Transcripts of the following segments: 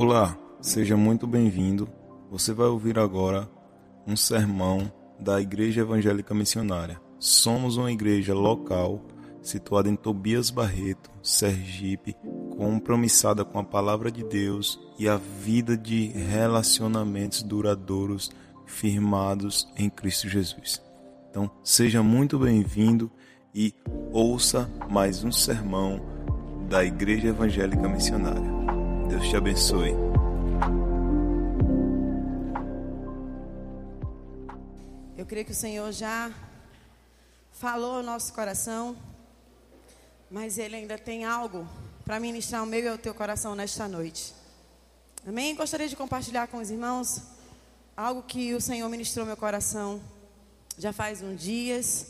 Olá, seja muito bem-vindo. Você vai ouvir agora um sermão da Igreja Evangélica Missionária. Somos uma igreja local situada em Tobias Barreto, Sergipe, compromissada com a palavra de Deus e a vida de relacionamentos duradouros firmados em Cristo Jesus. Então, seja muito bem-vindo e ouça mais um sermão da Igreja Evangélica Missionária. Deus te abençoe. Eu creio que o Senhor já falou ao nosso coração, mas Ele ainda tem algo para ministrar o meu e o teu coração nesta noite. Amém? Gostaria de compartilhar com os irmãos algo que o Senhor ministrou meu coração já faz uns dias,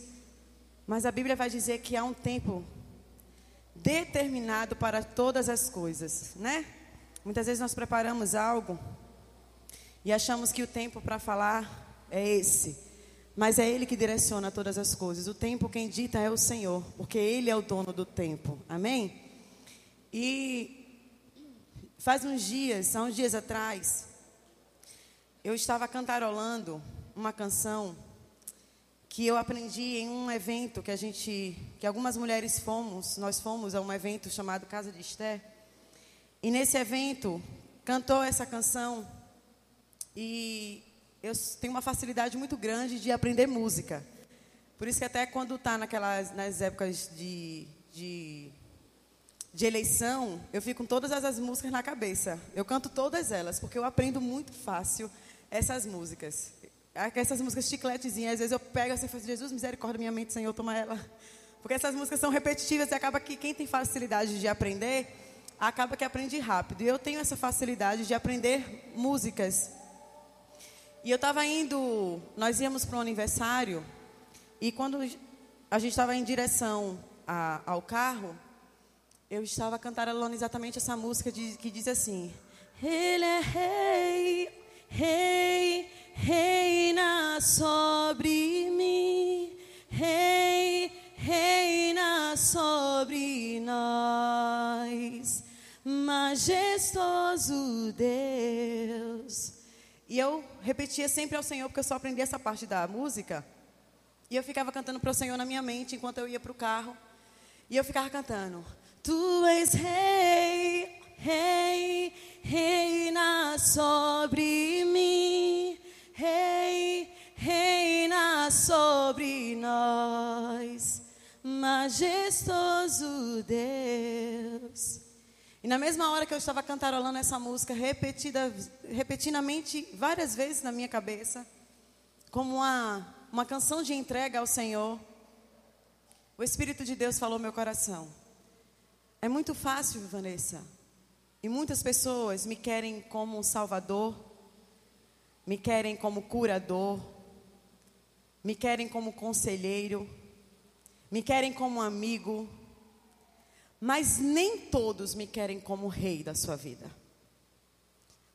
mas a Bíblia vai dizer que há um tempo determinado para todas as coisas, né? Muitas vezes nós preparamos algo e achamos que o tempo para falar é esse. Mas é Ele que direciona todas as coisas. O tempo quem dita é o Senhor, porque Ele é o dono do tempo. Amém? E faz uns dias, há uns dias atrás, eu estava cantarolando uma canção que eu aprendi em um evento que a gente, que algumas mulheres fomos, nós fomos a um evento chamado Casa de Esther. E nesse evento, cantou essa canção. E eu tenho uma facilidade muito grande de aprender música. Por isso que até quando está naquelas nas épocas de, de, de, eleição, eu fico com todas as músicas na cabeça. Eu canto todas elas, porque eu aprendo muito fácil essas músicas. Essas músicas chicletezinhas, às vezes eu pego assim e falo, Jesus, misericórdia, minha mente, Senhor, toma ela. Porque essas músicas são repetitivas e acaba que quem tem facilidade de aprender acaba que aprende rápido. E eu tenho essa facilidade de aprender músicas. E eu estava indo, nós íamos para um aniversário, e quando a gente estava em direção a, ao carro, eu estava cantarolando exatamente essa música de, que diz assim: Ele é rei, rei, reina sobre mim, rei, reina sobre nós majestoso Deus. E eu repetia sempre ao Senhor, porque eu só aprendi essa parte da música. E eu ficava cantando para o Senhor na minha mente enquanto eu ia para o carro. E eu ficava cantando: Tu és rei, rei, reina sobre mim, rei, reina sobre nós, majestoso Deus. E na mesma hora que eu estava cantarolando essa música, repetida, repetidamente, várias vezes na minha cabeça, como uma, uma canção de entrega ao Senhor, o Espírito de Deus falou meu coração. É muito fácil, Vanessa. E muitas pessoas me querem como um salvador, me querem como curador, me querem como conselheiro, me querem como amigo, mas nem todos me querem como rei da sua vida.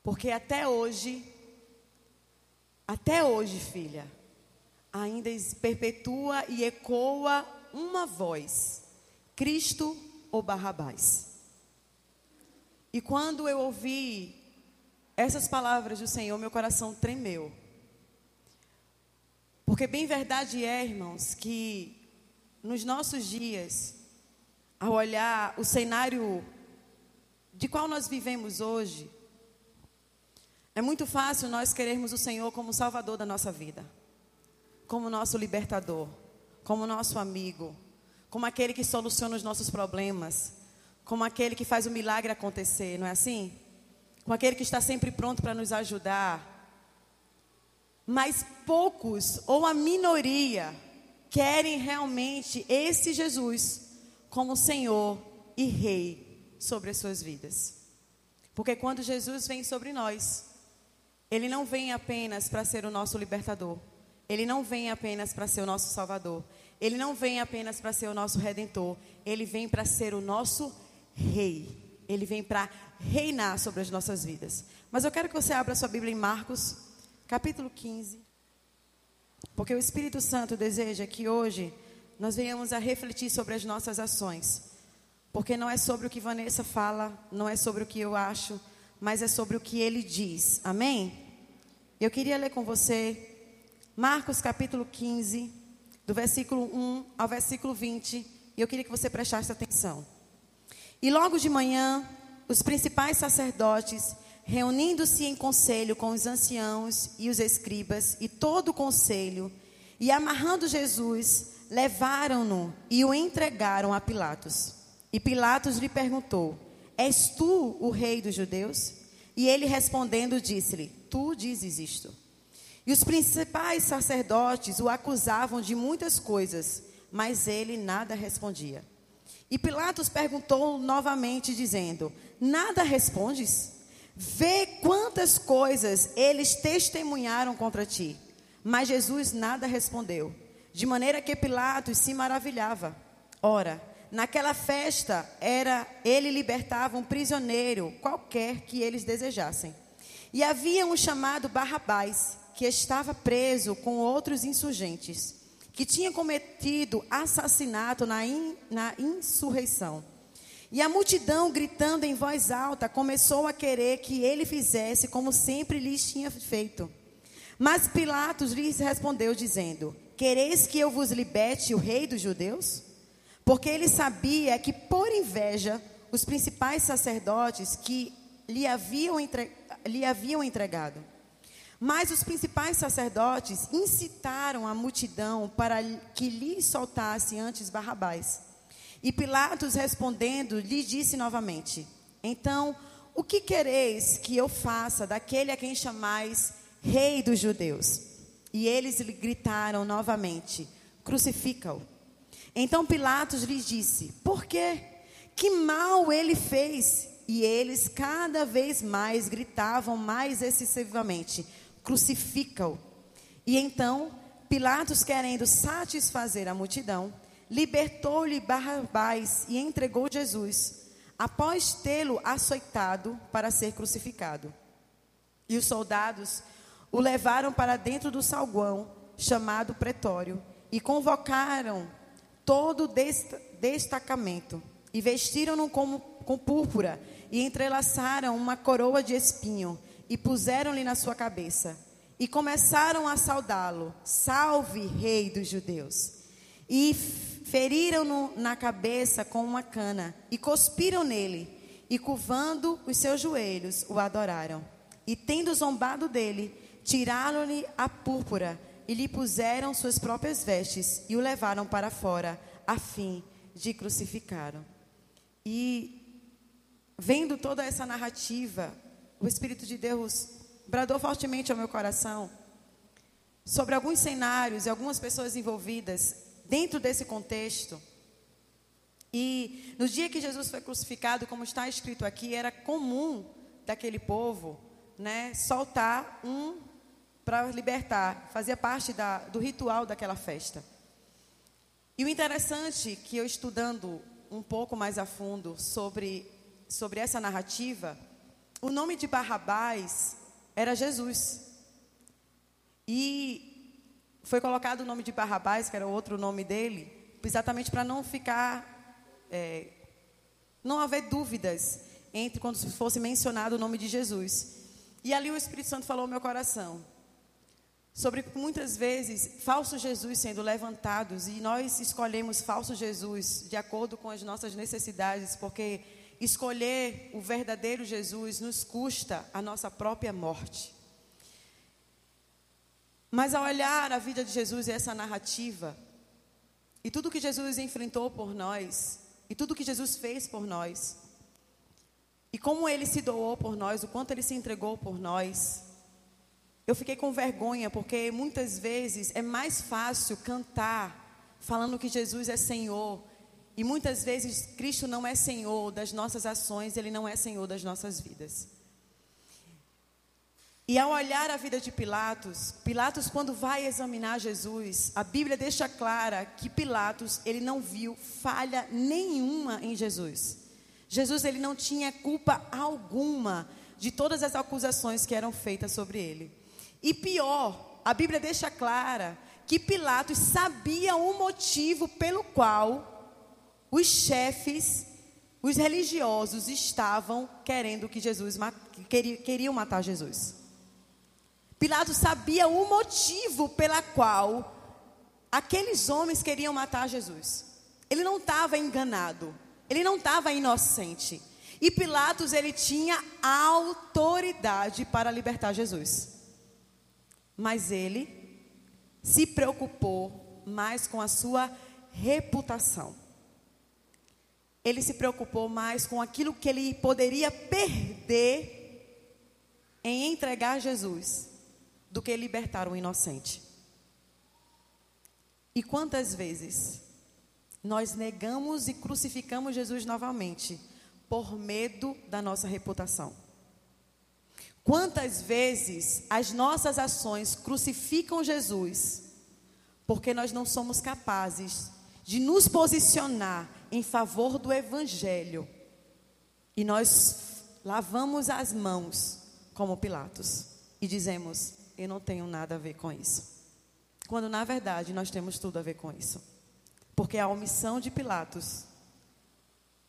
Porque até hoje, até hoje, filha, ainda perpetua e ecoa uma voz: Cristo ou Barrabás. E quando eu ouvi essas palavras do Senhor, meu coração tremeu. Porque bem verdade é, irmãos, que nos nossos dias ao olhar o cenário de qual nós vivemos hoje, é muito fácil nós querermos o Senhor como Salvador da nossa vida, como nosso libertador, como nosso amigo, como aquele que soluciona os nossos problemas, como aquele que faz o milagre acontecer, não é assim? Com aquele que está sempre pronto para nos ajudar. Mas poucos, ou a minoria, querem realmente esse Jesus como Senhor e Rei sobre as suas vidas. Porque quando Jesus vem sobre nós, Ele não vem apenas para ser o nosso libertador, Ele não vem apenas para ser o nosso Salvador, Ele não vem apenas para ser o nosso Redentor, Ele vem para ser o nosso Rei, Ele vem para reinar sobre as nossas vidas. Mas eu quero que você abra sua Bíblia em Marcos, capítulo 15, porque o Espírito Santo deseja que hoje nós venhamos a refletir sobre as nossas ações. Porque não é sobre o que Vanessa fala, não é sobre o que eu acho, mas é sobre o que ele diz. Amém? Eu queria ler com você Marcos capítulo 15, do versículo 1 ao versículo 20, e eu queria que você prestasse atenção. E logo de manhã, os principais sacerdotes, reunindo-se em conselho com os anciãos e os escribas e todo o conselho, e amarrando Jesus, levaram-no e o entregaram a Pilatos. E Pilatos lhe perguntou: És tu o rei dos judeus? E ele respondendo, disse-lhe: Tu dizes isto. E os principais sacerdotes o acusavam de muitas coisas, mas ele nada respondia. E Pilatos perguntou novamente, dizendo: Nada respondes? Vê quantas coisas eles testemunharam contra ti. Mas Jesus nada respondeu, de maneira que Pilatos se maravilhava. Ora, naquela festa era ele libertava um prisioneiro qualquer que eles desejassem. E havia um chamado Barrabás, que estava preso com outros insurgentes, que tinha cometido assassinato na, in, na insurreição. E a multidão, gritando em voz alta, começou a querer que ele fizesse como sempre lhes tinha feito. Mas Pilatos lhes respondeu, dizendo: Quereis que eu vos liberte o rei dos judeus? Porque ele sabia que, por inveja, os principais sacerdotes que lhe haviam, entre... lhe haviam entregado. Mas os principais sacerdotes incitaram a multidão para que lhe soltasse antes Barrabás. E Pilatos respondendo, lhe disse novamente: Então, o que quereis que eu faça daquele a quem chamais Rei dos Judeus? E eles lhe gritaram novamente: Crucifica-o. Então Pilatos lhes disse: Por quê? Que mal ele fez? E eles cada vez mais gritavam mais excessivamente: Crucifica-o. E então Pilatos, querendo satisfazer a multidão, libertou-lhe Barrabás e entregou Jesus, após tê-lo açoitado para ser crucificado. E os soldados o levaram para dentro do salguão, chamado pretório, e convocaram todo o destacamento, e vestiram-no com, com púrpura, e entrelaçaram uma coroa de espinho, e puseram-lhe na sua cabeça, e começaram a saudá-lo: Salve, Rei dos Judeus! E feriram-no na cabeça com uma cana e cuspiram nele, e curvando os seus joelhos, o adoraram. E tendo zombado dele, tiraram-lhe a púrpura e lhe puseram suas próprias vestes e o levaram para fora, a fim de crucificá-lo. E vendo toda essa narrativa, o Espírito de Deus bradou fortemente ao meu coração sobre alguns cenários e algumas pessoas envolvidas dentro desse contexto. E no dia que Jesus foi crucificado, como está escrito aqui, era comum daquele povo, né, soltar um para libertar, fazia parte da, do ritual daquela festa. E o interessante é que eu estudando um pouco mais a fundo sobre, sobre essa narrativa, o nome de Barrabás era Jesus. E foi colocado o nome de Barrabás, que era outro nome dele, exatamente para não ficar, é, não haver dúvidas entre quando fosse mencionado o nome de Jesus. E ali o Espírito Santo falou ao meu coração sobre muitas vezes falsos Jesus sendo levantados e nós escolhemos falso Jesus de acordo com as nossas necessidades, porque escolher o verdadeiro Jesus nos custa a nossa própria morte. Mas ao olhar a vida de Jesus e essa narrativa, e tudo que Jesus enfrentou por nós, e tudo que Jesus fez por nós, e como ele se doou por nós, o quanto ele se entregou por nós, eu fiquei com vergonha, porque muitas vezes é mais fácil cantar falando que Jesus é Senhor, e muitas vezes Cristo não é Senhor das nossas ações, Ele não é Senhor das nossas vidas. E ao olhar a vida de Pilatos, Pilatos quando vai examinar Jesus, a Bíblia deixa clara que Pilatos, ele não viu falha nenhuma em Jesus. Jesus ele não tinha culpa alguma de todas as acusações que eram feitas sobre ele. E pior, a Bíblia deixa clara que Pilatos sabia o motivo pelo qual os chefes os religiosos estavam querendo que Jesus queriam matar Jesus. Pilatos sabia o motivo pela qual aqueles homens queriam matar Jesus. Ele não estava enganado, ele não estava inocente. E Pilatos ele tinha autoridade para libertar Jesus. Mas ele se preocupou mais com a sua reputação. Ele se preocupou mais com aquilo que ele poderia perder em entregar Jesus do que libertar um inocente. E quantas vezes nós negamos e crucificamos Jesus novamente por medo da nossa reputação? Quantas vezes as nossas ações crucificam Jesus porque nós não somos capazes de nos posicionar em favor do Evangelho e nós lavamos as mãos como Pilatos e dizemos: Eu não tenho nada a ver com isso. Quando na verdade nós temos tudo a ver com isso. Porque a omissão de Pilatos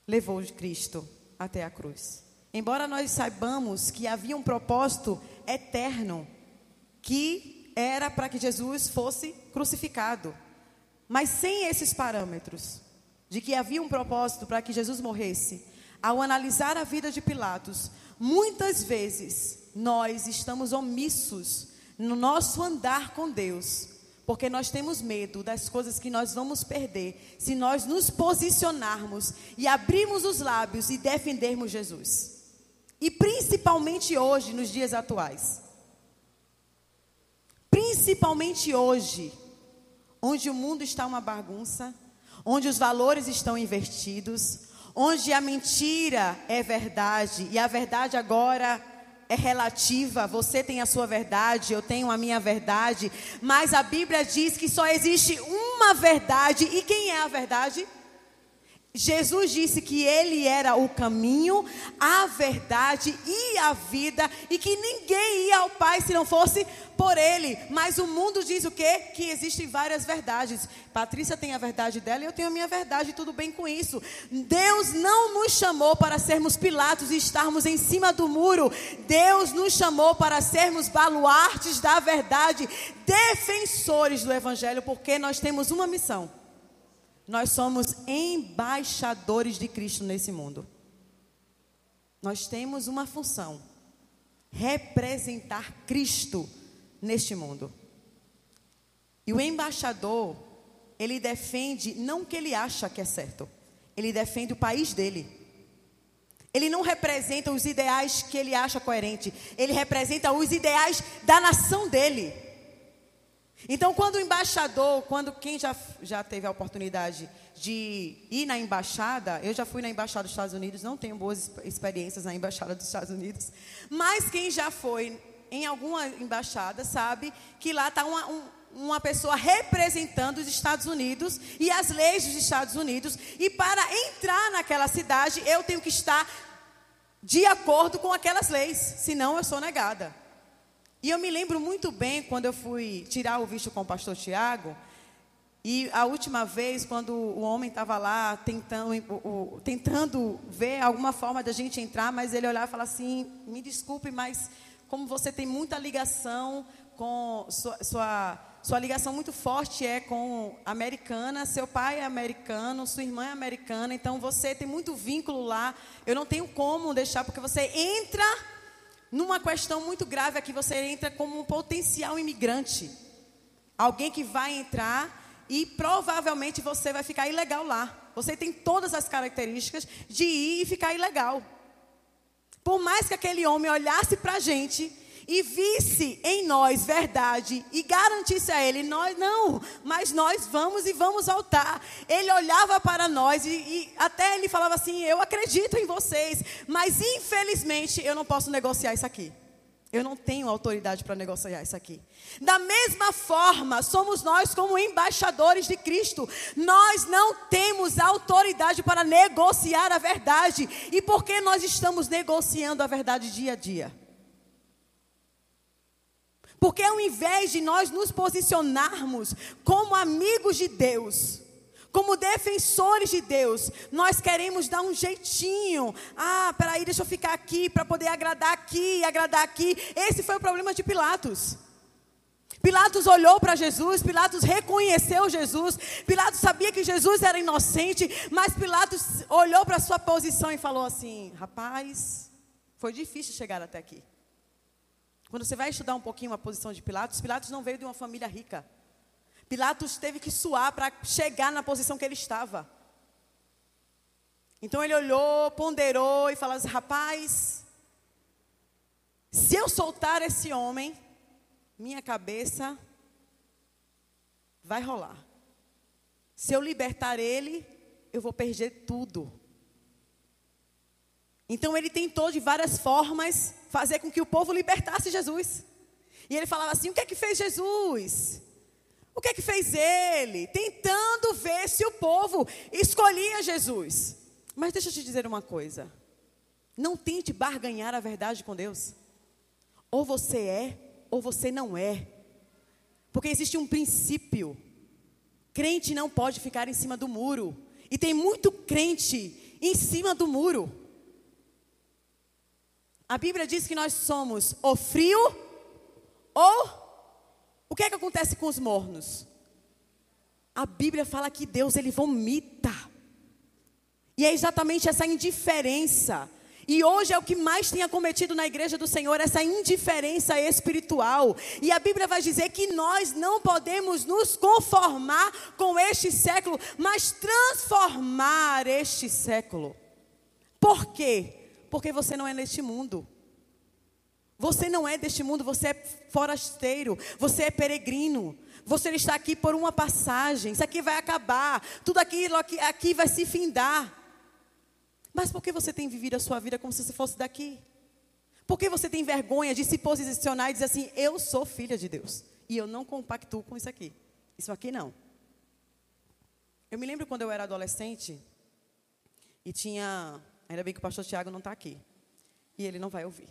levou Cristo até a cruz. Embora nós saibamos que havia um propósito eterno, que era para que Jesus fosse crucificado, mas sem esses parâmetros, de que havia um propósito para que Jesus morresse, ao analisar a vida de Pilatos, muitas vezes nós estamos omissos no nosso andar com Deus, porque nós temos medo das coisas que nós vamos perder se nós nos posicionarmos e abrirmos os lábios e defendermos Jesus. E principalmente hoje, nos dias atuais. Principalmente hoje, onde o mundo está uma bagunça, onde os valores estão invertidos, onde a mentira é verdade e a verdade agora é relativa. Você tem a sua verdade, eu tenho a minha verdade, mas a Bíblia diz que só existe uma verdade e quem é a verdade? Jesus disse que ele era o caminho, a verdade e a vida, e que ninguém ia ao Pai se não fosse por ele. Mas o mundo diz o quê? Que existem várias verdades. Patrícia tem a verdade dela e eu tenho a minha verdade, tudo bem com isso. Deus não nos chamou para sermos Pilatos e estarmos em cima do muro. Deus nos chamou para sermos baluartes da verdade, defensores do Evangelho, porque nós temos uma missão nós somos embaixadores de Cristo nesse mundo. Nós temos uma função: representar Cristo neste mundo. E o embaixador, ele defende não o que ele acha que é certo, ele defende o país dele. Ele não representa os ideais que ele acha coerente, ele representa os ideais da nação dele. Então, quando o embaixador, quando quem já, já teve a oportunidade de ir na embaixada, eu já fui na embaixada dos Estados Unidos, não tenho boas experiências na embaixada dos Estados Unidos, mas quem já foi em alguma embaixada sabe que lá está uma, um, uma pessoa representando os Estados Unidos e as leis dos Estados Unidos, e para entrar naquela cidade eu tenho que estar de acordo com aquelas leis, senão eu sou negada. E eu me lembro muito bem quando eu fui tirar o visto com o pastor Tiago. E a última vez, quando o homem estava lá tentando, o, o, tentando ver alguma forma da gente entrar, mas ele olhava e falava assim: me desculpe, mas como você tem muita ligação com sua, sua, sua ligação muito forte é com americana, seu pai é americano, sua irmã é americana, então você tem muito vínculo lá. Eu não tenho como deixar, porque você entra numa questão muito grave aqui, você entra como um potencial imigrante. Alguém que vai entrar e provavelmente você vai ficar ilegal lá. Você tem todas as características de ir e ficar ilegal. Por mais que aquele homem olhasse para a gente e visse em nós verdade e garantisse a ele, nós não, mas nós vamos e vamos voltar. Ele olhava para nós e, e até ele falava assim: Eu acredito em vocês, mas infelizmente eu não posso negociar isso aqui. Eu não tenho autoridade para negociar isso aqui. Da mesma forma, somos nós como embaixadores de Cristo. Nós não temos autoridade para negociar a verdade. E por que nós estamos negociando a verdade dia a dia? Porque ao invés de nós nos posicionarmos como amigos de Deus, Como defensores de Deus, nós queremos dar um jeitinho. Ah, peraí, deixa eu ficar aqui para poder agradar aqui, agradar aqui. Esse foi o problema de Pilatos. Pilatos olhou para Jesus, Pilatos reconheceu Jesus, Pilatos sabia que Jesus era inocente, mas Pilatos olhou para sua posição e falou assim: rapaz, foi difícil chegar até aqui. Quando você vai estudar um pouquinho a posição de Pilatos, Pilatos não veio de uma família rica. Pilatos teve que suar para chegar na posição que ele estava. Então ele olhou, ponderou e falou assim: rapaz, se eu soltar esse homem, minha cabeça vai rolar. Se eu libertar ele, eu vou perder tudo. Então ele tentou de várias formas fazer com que o povo libertasse Jesus. E ele falava assim: o que é que fez Jesus? O que é que fez ele? Tentando ver se o povo escolhia Jesus. Mas deixa eu te dizer uma coisa. Não tente barganhar a verdade com Deus. Ou você é, ou você não é. Porque existe um princípio. Crente não pode ficar em cima do muro. E tem muito crente em cima do muro. A Bíblia diz que nós somos ou frio ou o que é que acontece com os mornos? A Bíblia fala que Deus ele vomita. E é exatamente essa indiferença. E hoje é o que mais tem acometido na igreja do Senhor, essa indiferença espiritual. E a Bíblia vai dizer que nós não podemos nos conformar com este século, mas transformar este século. Por quê? Porque você não é neste mundo. Você não é deste mundo, você é forasteiro, você é peregrino. Você está aqui por uma passagem. Isso aqui vai acabar. Tudo aquilo aqui, aqui vai se findar. Mas por que você tem vivido a sua vida como se você fosse daqui? Por que você tem vergonha de se posicionar e dizer assim: Eu sou filha de Deus e eu não compactuo com isso aqui? Isso aqui não. Eu me lembro quando eu era adolescente e tinha. Ainda bem que o pastor Tiago não está aqui. E ele não vai ouvir.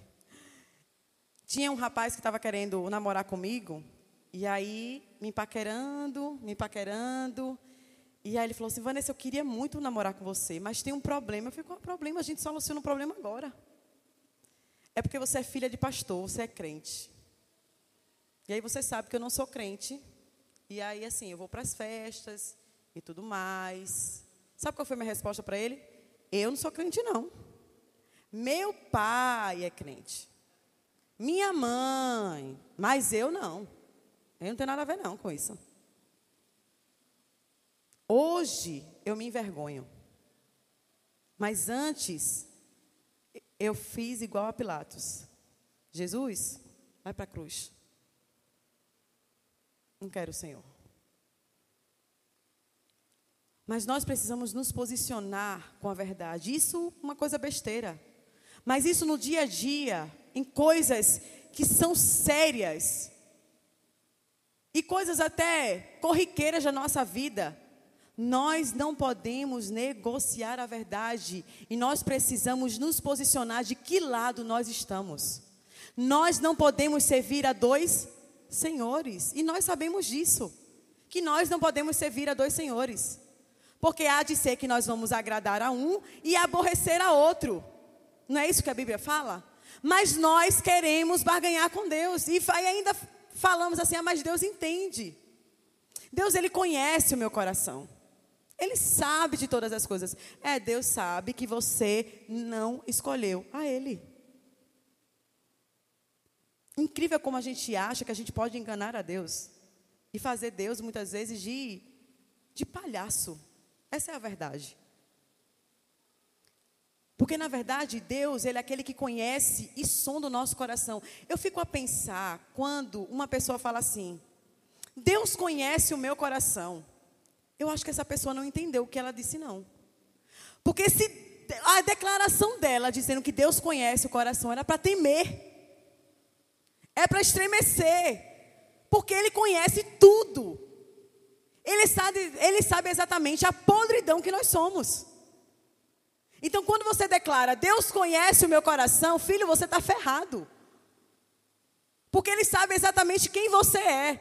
Tinha um rapaz que estava querendo namorar comigo, e aí me paquerando, me paquerando. E aí ele falou assim: Vanessa, eu queria muito namorar com você, mas tem um problema. Eu falei: qual é o problema? A gente soluciona o problema agora. É porque você é filha de pastor, você é crente. E aí você sabe que eu não sou crente. E aí, assim, eu vou para as festas e tudo mais. Sabe qual foi a minha resposta para ele? Eu não sou crente, não. Meu pai é crente. Minha mãe, mas eu não. Eu não tenho nada a ver não com isso. Hoje eu me envergonho. Mas antes eu fiz igual a Pilatos. Jesus, vai para a cruz. Não quero o Senhor. Mas nós precisamos nos posicionar com a verdade. Isso é uma coisa besteira. Mas isso no dia a dia em coisas que são sérias e coisas até corriqueiras da nossa vida. Nós não podemos negociar a verdade e nós precisamos nos posicionar de que lado nós estamos. Nós não podemos servir a dois senhores e nós sabemos disso, que nós não podemos servir a dois senhores, porque há de ser que nós vamos agradar a um e aborrecer a outro. Não é isso que a Bíblia fala? Mas nós queremos barganhar com Deus. E ainda falamos assim: ah, mas Deus entende. Deus, Ele conhece o meu coração. Ele sabe de todas as coisas. É, Deus sabe que você não escolheu a Ele. Incrível como a gente acha que a gente pode enganar a Deus. E fazer Deus, muitas vezes, de, de palhaço. Essa é a verdade. Porque na verdade Deus, ele é aquele que conhece e sonda o nosso coração. Eu fico a pensar quando uma pessoa fala assim: Deus conhece o meu coração. Eu acho que essa pessoa não entendeu o que ela disse não. Porque se a declaração dela dizendo que Deus conhece o coração era para temer. É para estremecer. Porque ele conhece tudo. Ele sabe, ele sabe exatamente a podridão que nós somos. Então, quando você declara, Deus conhece o meu coração, filho, você está ferrado. Porque Ele sabe exatamente quem você é.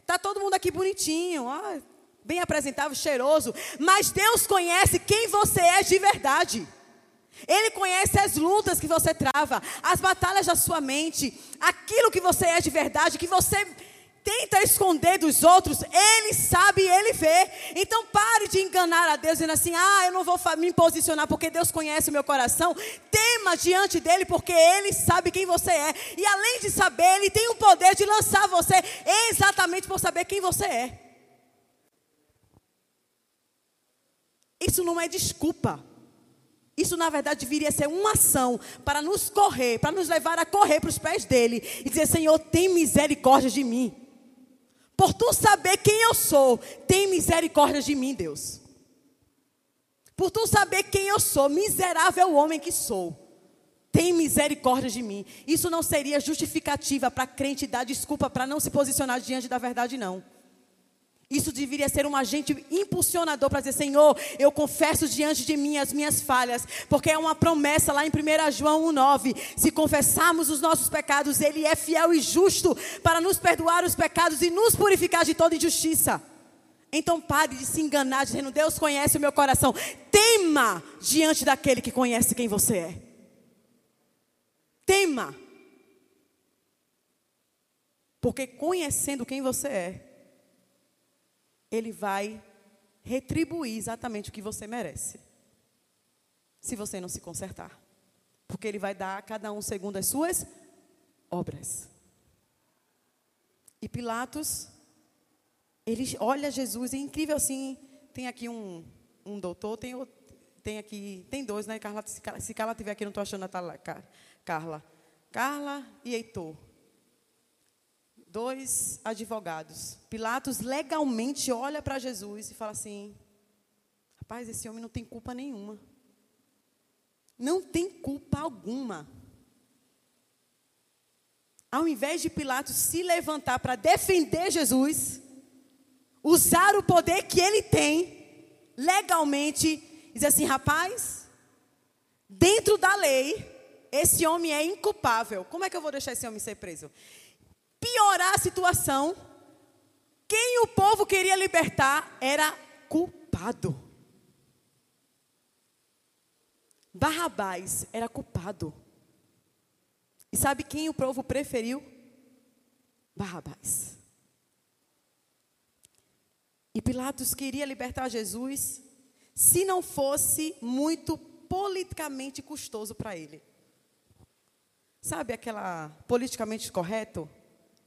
Está todo mundo aqui bonitinho. Ah, bem apresentável, cheiroso, mas Deus conhece quem você é de verdade. Ele conhece as lutas que você trava, as batalhas da sua mente, aquilo que você é de verdade, que você tenta esconder dos outros, Ele sabe Ele vê. Então pare de enganar a Deus dizendo assim: ah, eu não vou me posicionar porque Deus conhece o meu coração. Tema diante dele porque Ele sabe quem você é. E além de saber, Ele tem o poder de lançar você exatamente por saber quem você é. Isso não é desculpa. Isso, na verdade, deveria ser uma ação para nos correr, para nos levar a correr para os pés dele e dizer: Senhor, tem misericórdia de mim. Por tu saber quem eu sou, tem misericórdia de mim, Deus. Por tu saber quem eu sou, miserável homem que sou, tem misericórdia de mim. Isso não seria justificativa para crente dar desculpa para não se posicionar diante da verdade, não. Isso deveria ser um agente impulsionador para dizer: Senhor, eu confesso diante de mim as minhas falhas, porque é uma promessa lá em 1 João 1,9: se confessarmos os nossos pecados, Ele é fiel e justo para nos perdoar os pecados e nos purificar de toda injustiça. Então pare de se enganar, dizendo: Deus conhece o meu coração. Tema diante daquele que conhece quem você é. Tema. Porque conhecendo quem você é, ele vai retribuir exatamente o que você merece. Se você não se consertar. Porque ele vai dar a cada um segundo as suas obras. E Pilatos, ele olha Jesus, é incrível assim. Tem aqui um, um doutor, tem, tem aqui, tem dois, né? Carla, se Carla estiver aqui, não estou achando a Carla. Carla e Heitor dois advogados. Pilatos legalmente olha para Jesus e fala assim: Rapaz, esse homem não tem culpa nenhuma. Não tem culpa alguma. Ao invés de Pilatos se levantar para defender Jesus, usar o poder que ele tem legalmente, dizer assim: rapaz, dentro da lei, esse homem é inculpável. Como é que eu vou deixar esse homem ser preso? Piorar a situação, quem o povo queria libertar era culpado. Barrabás era culpado. E sabe quem o povo preferiu? Barrabás. E Pilatos queria libertar Jesus se não fosse muito politicamente custoso para ele. Sabe aquela politicamente correto?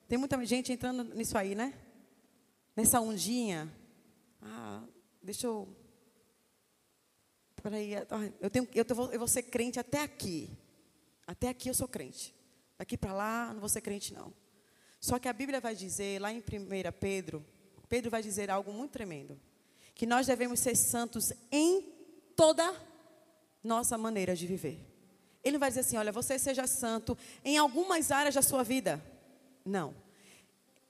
Tem muita gente entrando nisso aí, né? Nessa ondinha. Ah, deixa eu. Peraí, eu, tenho, eu, vou, eu vou ser crente até aqui. Até aqui eu sou crente. Daqui para lá, não vou ser crente, não. Só que a Bíblia vai dizer, lá em 1 Pedro, Pedro vai dizer algo muito tremendo. Que nós devemos ser santos em toda nossa maneira de viver. Ele vai dizer assim, olha, você seja santo em algumas áreas da sua vida. Não.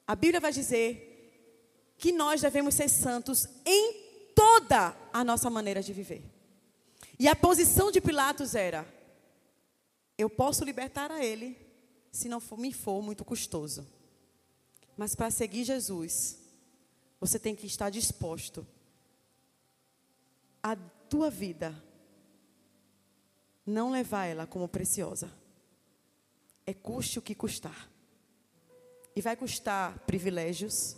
A Bíblia vai dizer que nós devemos ser santos em toda a nossa maneira de viver. E a posição de Pilatos era: eu posso libertar a ele se não for, me for muito custoso. Mas para seguir Jesus, você tem que estar disposto a tua vida não levar ela como preciosa. É custe o que custar. E vai custar privilégios,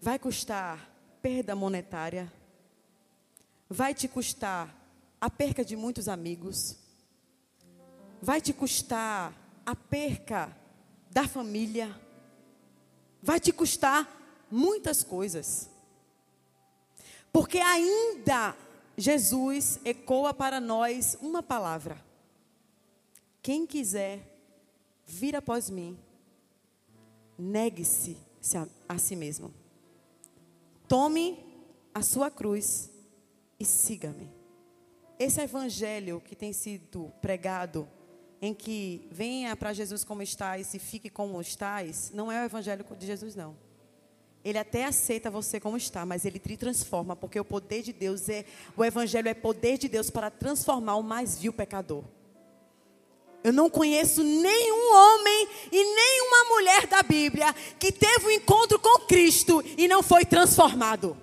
vai custar perda monetária, vai te custar a perca de muitos amigos, vai te custar a perca da família, vai te custar muitas coisas. Porque ainda Jesus ecoa para nós uma palavra: quem quiser vir após mim, negue-se a, si mesmo. Tome a sua cruz e siga-me. Esse evangelho que tem sido pregado, em que venha para Jesus como estás e fique como estás, não é o evangelho de Jesus, não. Ele até aceita você como está, mas ele te transforma, porque o poder de Deus é, o evangelho é poder de Deus para transformar o mais vil pecador. Eu não conheço nenhum homem e nenhuma mulher da Bíblia que teve um encontro com Cristo e não foi transformado.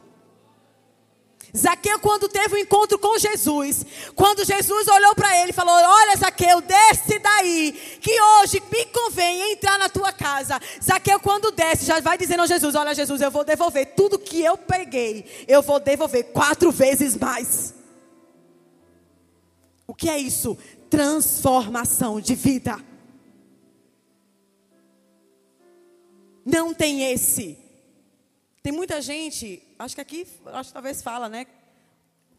Zaqueu, quando teve um encontro com Jesus, quando Jesus olhou para ele e falou: Olha, Zaqueu, desce daí, que hoje me convém entrar na tua casa. Zaqueu, quando desce, já vai dizendo a Jesus: Olha, Jesus, eu vou devolver tudo que eu peguei, eu vou devolver quatro vezes mais. O que é isso? Transformação de vida. Não tem esse. Tem muita gente, acho que aqui, acho que talvez fala, né?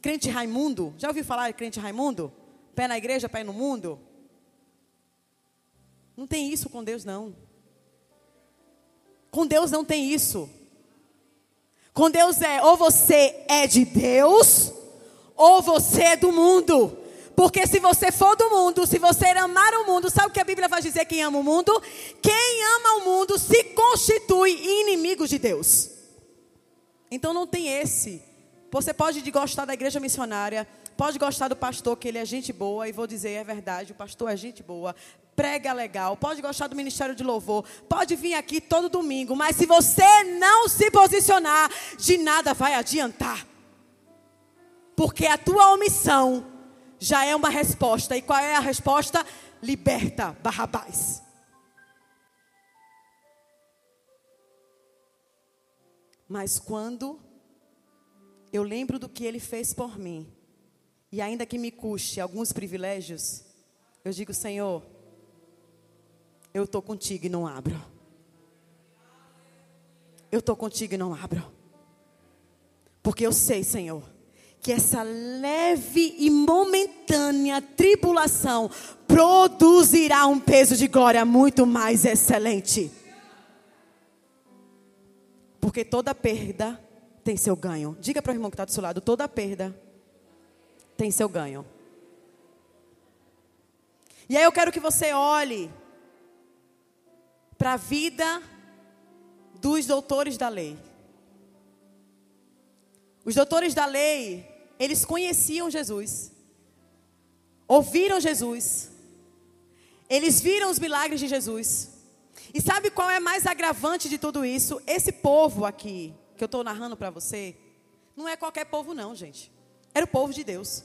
Crente Raimundo. Já ouviu falar de crente Raimundo? Pé na igreja, pé no mundo? Não tem isso com Deus, não. Com Deus não tem isso. Com Deus é ou você é de Deus, ou você é do mundo. Porque se você for do mundo, se você amar o mundo, sabe o que a Bíblia vai dizer quem ama o mundo? Quem ama o mundo se constitui inimigo de Deus. Então não tem esse. Você pode gostar da igreja missionária, pode gostar do pastor, que ele é gente boa, e vou dizer, é verdade, o pastor é gente boa, prega legal, pode gostar do ministério de louvor, pode vir aqui todo domingo, mas se você não se posicionar, de nada vai adiantar. Porque a tua omissão já é uma resposta. E qual é a resposta? Liberta Barrabás. Mas quando eu lembro do que ele fez por mim, e ainda que me custe alguns privilégios, eu digo, Senhor, eu estou contigo e não abro. Eu estou contigo e não abro. Porque eu sei, Senhor, que essa leve e momentânea tribulação produzirá um peso de glória muito mais excelente. Porque toda perda tem seu ganho. Diga para o irmão que está do seu lado: toda perda tem seu ganho. E aí eu quero que você olhe para a vida dos doutores da lei. Os doutores da lei, eles conheciam Jesus, ouviram Jesus, eles viram os milagres de Jesus. E sabe qual é mais agravante de tudo isso? Esse povo aqui, que eu estou narrando para você, não é qualquer povo, não, gente. Era o povo de Deus.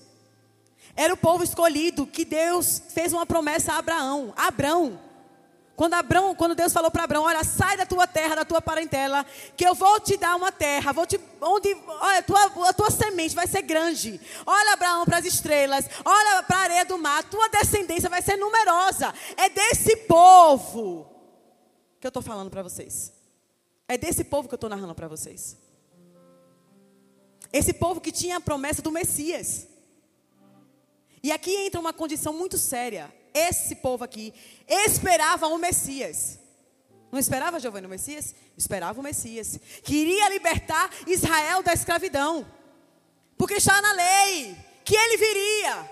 Era o povo escolhido que Deus fez uma promessa a Abraão. Abraão. Quando, Abrão, quando Deus falou para Abraão, olha, sai da tua terra, da tua parentela, que eu vou te dar uma terra, vou te, onde, olha, a tua, a tua semente vai ser grande. Olha, Abraão, para as estrelas, olha para a areia do mar, tua descendência vai ser numerosa. É desse povo que eu estou falando para vocês. É desse povo que eu estou narrando para vocês. Esse povo que tinha a promessa do Messias. E aqui entra uma condição muito séria esse povo aqui esperava o Messias. Não esperava Giovanni o Messias? Esperava o Messias. Queria libertar Israel da escravidão. Porque está na lei que ele viria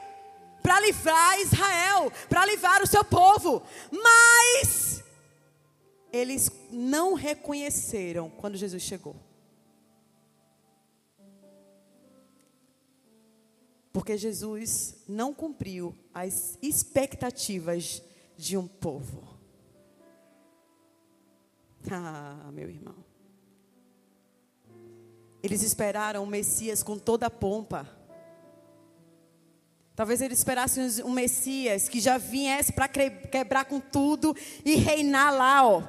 para livrar Israel, para livrar o seu povo. Mas eles não reconheceram quando Jesus chegou. Porque Jesus não cumpriu as expectativas de um povo. Ah, meu irmão. Eles esperaram o Messias com toda a pompa. Talvez eles esperassem um Messias que já viesse para quebrar com tudo e reinar lá, ó.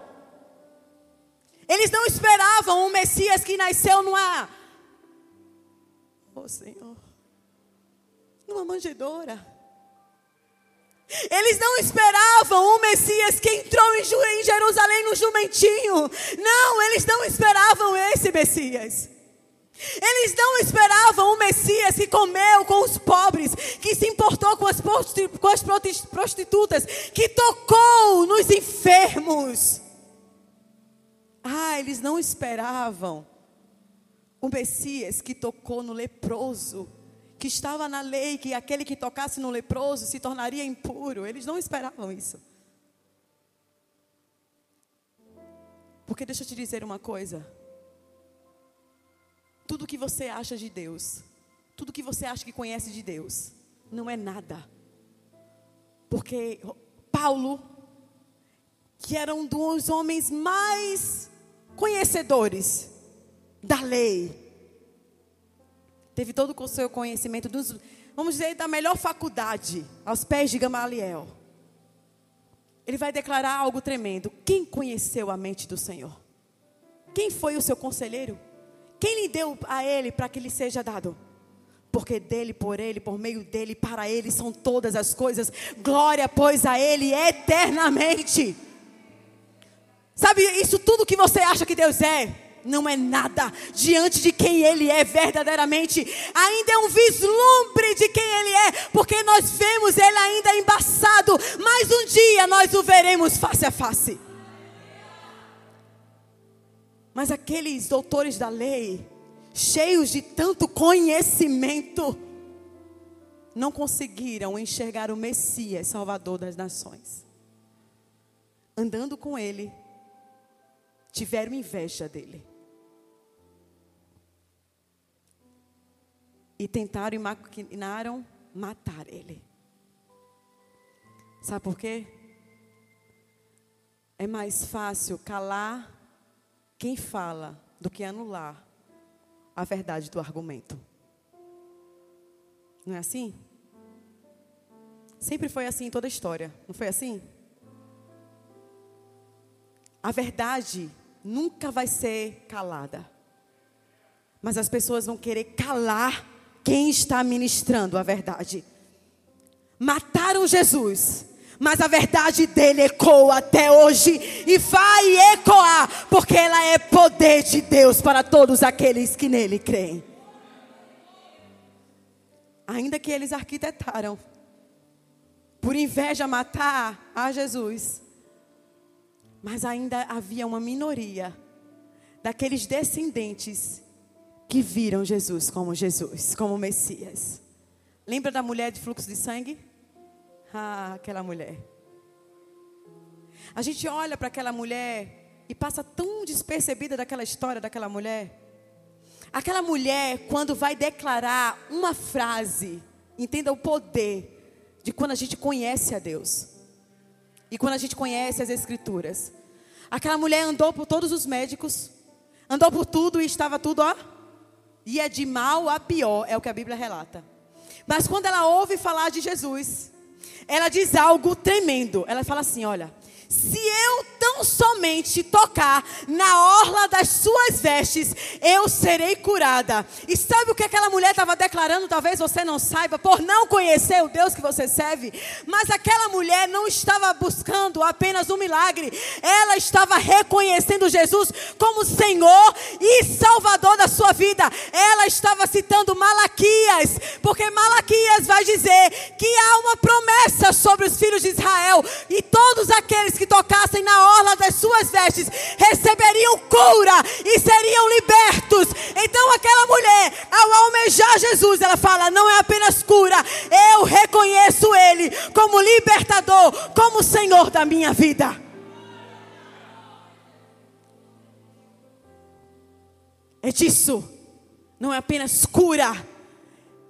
Eles não esperavam um Messias que nasceu numa. Oh, Senhor numa manjedoura. Eles não esperavam o Messias que entrou em Jerusalém no jumentinho. Não, eles não esperavam esse Messias. Eles não esperavam o Messias que comeu com os pobres, que se importou com as, com as prostitutas, que tocou nos enfermos. Ah, eles não esperavam o Messias que tocou no leproso que estava na lei que aquele que tocasse no leproso se tornaria impuro. Eles não esperavam isso. Porque deixa eu te dizer uma coisa. Tudo que você acha de Deus, tudo que você acha que conhece de Deus, não é nada. Porque Paulo, que era um dos homens mais conhecedores da lei, teve todo o seu conhecimento dos, vamos dizer, da melhor faculdade, aos pés de Gamaliel. Ele vai declarar algo tremendo. Quem conheceu a mente do Senhor? Quem foi o seu conselheiro? Quem lhe deu a ele para que lhe seja dado? Porque dele, por ele, por meio dele, para ele são todas as coisas. Glória, pois, a ele eternamente. Sabe, isso tudo que você acha que Deus é, não é nada diante de quem Ele é verdadeiramente. Ainda é um vislumbre de quem Ele é, porque nós vemos Ele ainda embaçado, mas um dia nós o veremos face a face. Mas aqueles doutores da lei, cheios de tanto conhecimento, não conseguiram enxergar o Messias, Salvador das nações. Andando com ele, tiveram inveja dele. E tentaram e maquinaram matar ele. Sabe por quê? É mais fácil calar quem fala do que anular a verdade do argumento. Não é assim? Sempre foi assim em toda a história, não foi assim? A verdade nunca vai ser calada. Mas as pessoas vão querer calar quem está ministrando a verdade. Mataram Jesus, mas a verdade dele ecoa até hoje e vai ecoar, porque ela é poder de Deus para todos aqueles que nele creem. Ainda que eles arquitetaram, por inveja matar a Jesus, mas ainda havia uma minoria daqueles descendentes que viram Jesus como Jesus, como Messias. Lembra da mulher de fluxo de sangue? Ah, aquela mulher. A gente olha para aquela mulher e passa tão despercebida daquela história daquela mulher. Aquela mulher, quando vai declarar uma frase, entenda o poder de quando a gente conhece a Deus. E quando a gente conhece as Escrituras. Aquela mulher andou por todos os médicos, andou por tudo e estava tudo, ó. Ia de mal a pior, é o que a Bíblia relata. Mas quando ela ouve falar de Jesus, ela diz algo tremendo. Ela fala assim: olha, se eu tão somente tocar na orla das suas vestes, eu serei curada. E sabe o que aquela mulher estava declarando? Talvez você não saiba, por não conhecer o Deus que você serve. Mas aquela mulher não estava buscando apenas um milagre, ela estava reconhecendo Jesus como Senhor e Salvador da sua vida. Ela estava citando Malaquias, porque Malaquias vai dizer que minha vida. É disso, não é apenas cura,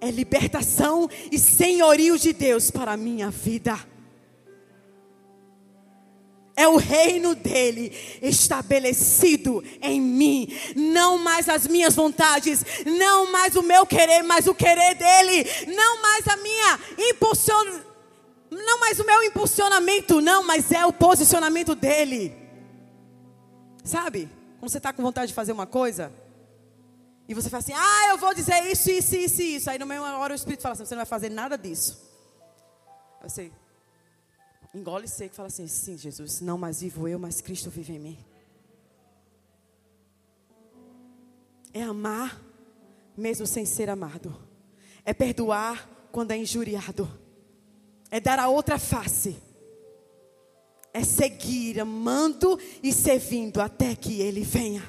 é libertação e senhorio de Deus para a minha vida é o reino dele estabelecido em mim. Não mais as minhas vontades, não mais o meu querer, mas o querer dele. Não mais a minha impulsion... não mais o meu impulsionamento, não, mas é o posicionamento dele. Sabe? Quando você está com vontade de fazer uma coisa, e você fala assim, ah, eu vou dizer isso, isso, isso, isso. Aí meio hora o Espírito fala assim, você não vai fazer nada disso. Aí você, Engole seco e fala assim: sim, Jesus, não mais vivo eu, mas Cristo vive em mim. É amar mesmo sem ser amado. É perdoar quando é injuriado. É dar a outra face. É seguir amando e servindo até que ele venha.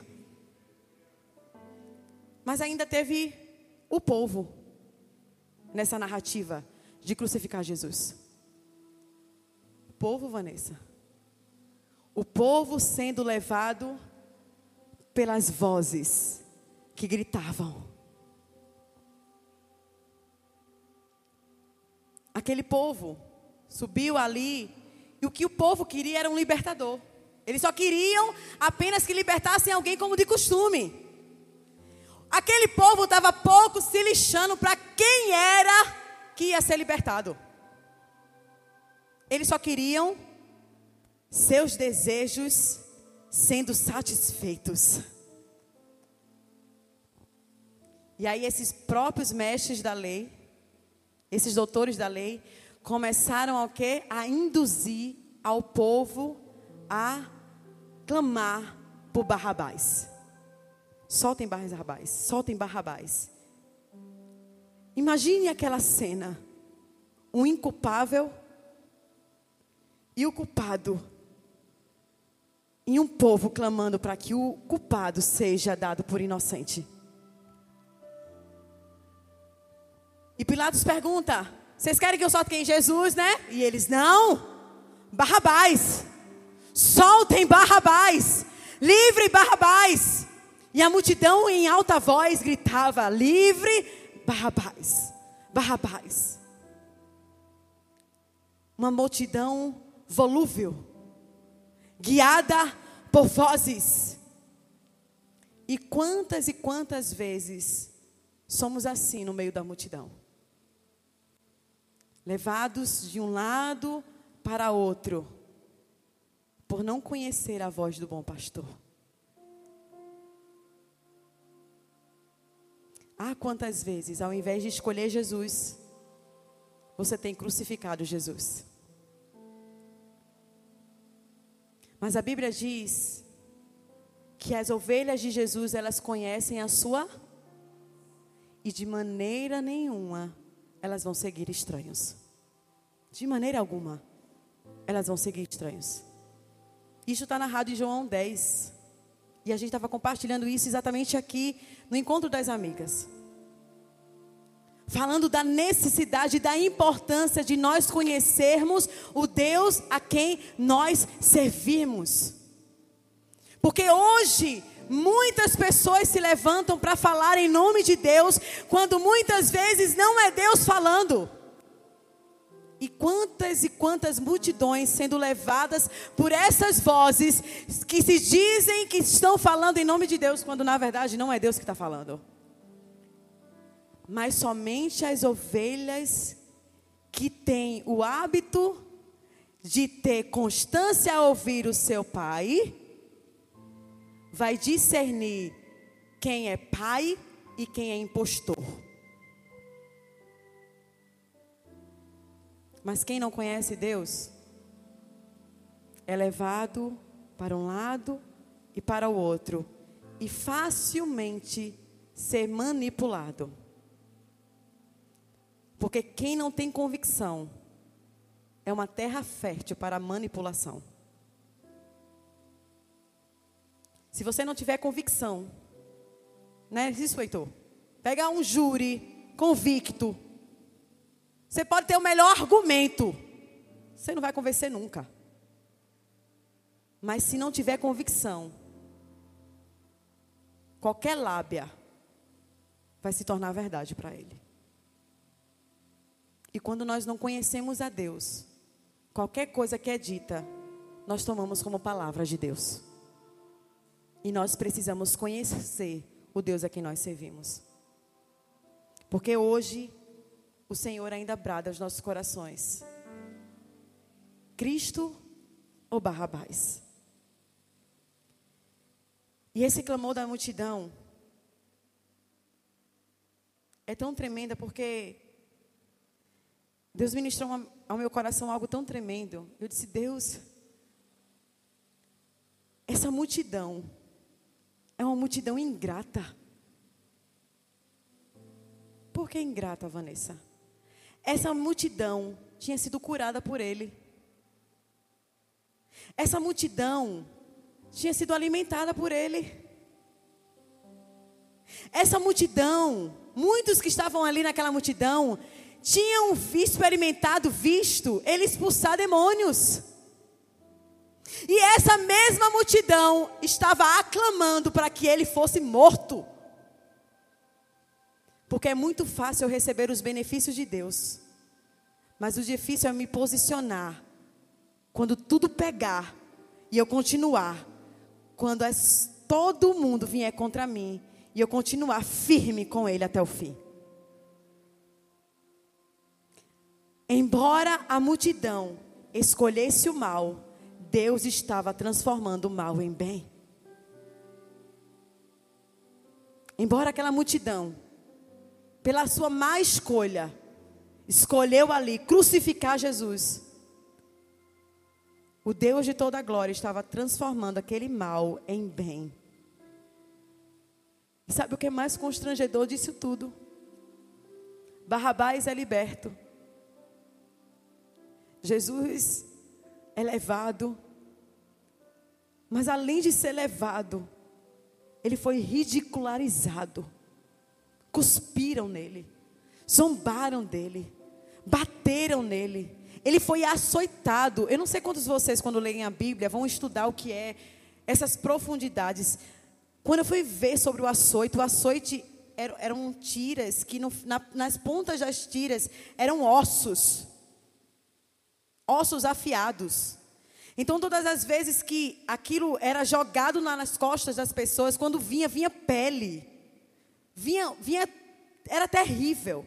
Mas ainda teve o povo nessa narrativa de crucificar Jesus povo, Vanessa. O povo sendo levado pelas vozes que gritavam. Aquele povo subiu ali E o que o povo queria era um libertador. Eles só queriam apenas que libertassem alguém como de costume. Aquele povo estava pouco se lixando para quem era que ia ser libertado. Eles só queriam seus desejos sendo satisfeitos. E aí esses próprios mestres da lei, esses doutores da lei, começaram a quê? A induzir ao povo a clamar por Barrabás. Soltem Barrabás, soltem Barrabás. Imagine aquela cena. Um inculpável e o culpado. E um povo clamando para que o culpado seja dado por inocente. E Pilatos pergunta: Vocês querem que eu solte quem? Jesus, né? E eles: Não, Barrabás. Soltem Barrabás. Livre Barrabás. E a multidão em alta voz gritava: Livre Barrabás. Barrabás. Uma multidão volúvel, guiada por vozes. E quantas e quantas vezes somos assim no meio da multidão? Levados de um lado para outro, por não conhecer a voz do bom pastor. Ah, quantas vezes, ao invés de escolher Jesus, você tem crucificado Jesus. Mas a Bíblia diz que as ovelhas de Jesus, elas conhecem a sua e de maneira nenhuma elas vão seguir estranhos. De maneira alguma, elas vão seguir estranhos. Isso está narrado em João 10. E a gente estava compartilhando isso exatamente aqui no encontro das amigas. Falando da necessidade, da importância de nós conhecermos o Deus a quem nós servimos. Porque hoje Muitas pessoas se levantam para falar em nome de Deus, quando muitas vezes não é Deus falando. E quantas e quantas multidões sendo levadas por essas vozes que se dizem que estão falando em nome de Deus, quando na verdade não é Deus que está falando. Mas somente as ovelhas que têm o hábito de ter constância a ouvir o seu pai vai discernir quem é pai e quem é impostor. Mas quem não conhece Deus é levado para um lado e para o outro e facilmente ser manipulado. Porque quem não tem convicção é uma terra fértil para manipulação. Se você não tiver convicção, né? Isso, Heitor. Pega um júri convicto. Você pode ter o melhor argumento. Você não vai convencer nunca. Mas se não tiver convicção, qualquer lábia vai se tornar verdade para ele. E quando nós não conhecemos a Deus, qualquer coisa que é dita, nós tomamos como palavra de Deus. E nós precisamos conhecer o Deus a quem nós servimos. Porque hoje o Senhor ainda brada aos nossos corações. Cristo ou Barrabás? E esse clamor da multidão é tão tremenda porque Deus ministrou ao meu coração algo tão tremendo. Eu disse: Deus, essa multidão é uma multidão ingrata. Por que ingrata, Vanessa? Essa multidão tinha sido curada por ele. Essa multidão tinha sido alimentada por ele. Essa multidão, muitos que estavam ali naquela multidão, tinham experimentado, visto ele expulsar demônios. E essa mesma multidão estava aclamando para que ele fosse morto. Porque é muito fácil eu receber os benefícios de Deus. Mas o difícil é me posicionar quando tudo pegar e eu continuar, quando as, todo mundo vier contra mim e eu continuar firme com Ele até o fim. Embora a multidão escolhesse o mal, Deus estava transformando o mal em bem. Embora aquela multidão, pela sua má escolha, escolheu ali crucificar Jesus, o Deus de toda a glória estava transformando aquele mal em bem. E sabe o que é mais constrangedor disso tudo? Barrabás é liberto. Jesus é levado. Mas além de ser levado, ele foi ridicularizado. Cuspiram nele, zombaram dele, bateram nele ele foi açoitado. Eu não sei quantos de vocês, quando leem a Bíblia, vão estudar o que é essas profundidades. Quando eu fui ver sobre o açoite, o açoite eram, tiras que no, na, nas pontas das tiras eram ossos. Ossos afiados. Então, todas as vezes que aquilo era jogado nas costas das pessoas, quando vinha, vinha pele. Vinha, vinha, era terrível.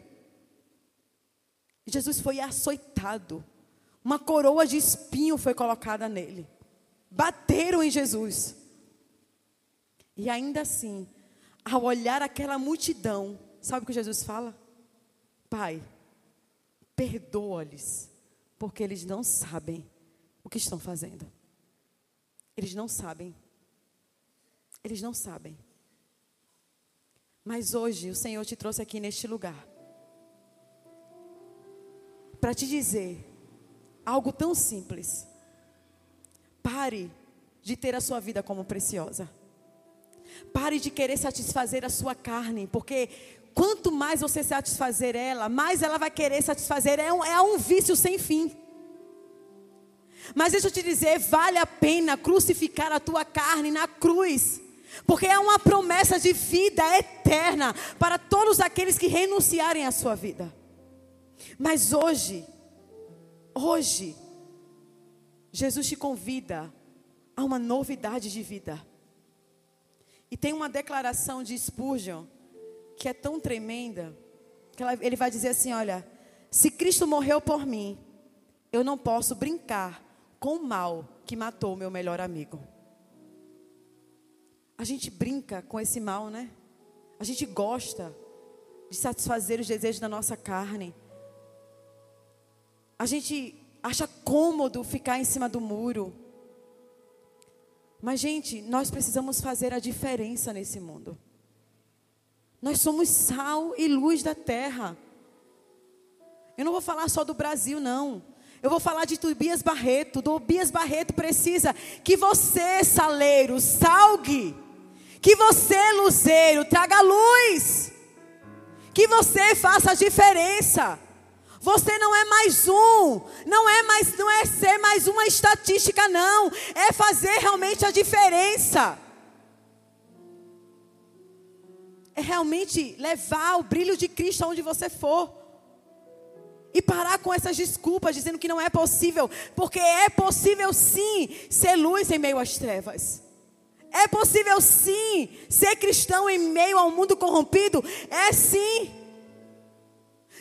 Jesus foi açoitado. Uma coroa de espinho foi colocada nele. Bateram em Jesus. E ainda assim, ao olhar aquela multidão, sabe o que Jesus fala? Pai, perdoa-lhes, porque eles não sabem o que estão fazendo. Eles não sabem. Eles não sabem. Mas hoje o Senhor te trouxe aqui neste lugar para te dizer algo tão simples. Pare de ter a sua vida como preciosa. Pare de querer satisfazer a sua carne, porque quanto mais você satisfazer ela, mais ela vai querer satisfazer. É um, é um vício sem fim. Mas deixa eu te dizer, vale a pena crucificar a tua carne na cruz. Porque é uma promessa de vida eterna para todos aqueles que renunciarem à sua vida. Mas hoje, hoje, Jesus te convida a uma novidade de vida. E tem uma declaração de Spurgeon que é tão tremenda, que ele vai dizer assim: olha, se Cristo morreu por mim, eu não posso brincar com o mal que matou o meu melhor amigo. A gente brinca com esse mal, né? A gente gosta de satisfazer os desejos da nossa carne. A gente acha cômodo ficar em cima do muro. Mas, gente, nós precisamos fazer a diferença nesse mundo. Nós somos sal e luz da terra. Eu não vou falar só do Brasil, não. Eu vou falar de Tobias Barreto. Tobias Barreto precisa que você, saleiro, salgue. Que você, luzeiro, traga luz. Que você faça a diferença. Você não é mais um, não é mais, não é ser mais uma estatística, não. É fazer realmente a diferença. É realmente levar o brilho de Cristo aonde você for. E parar com essas desculpas dizendo que não é possível, porque é possível sim ser luz em meio às trevas. É possível sim ser cristão em meio ao mundo corrompido. É sim.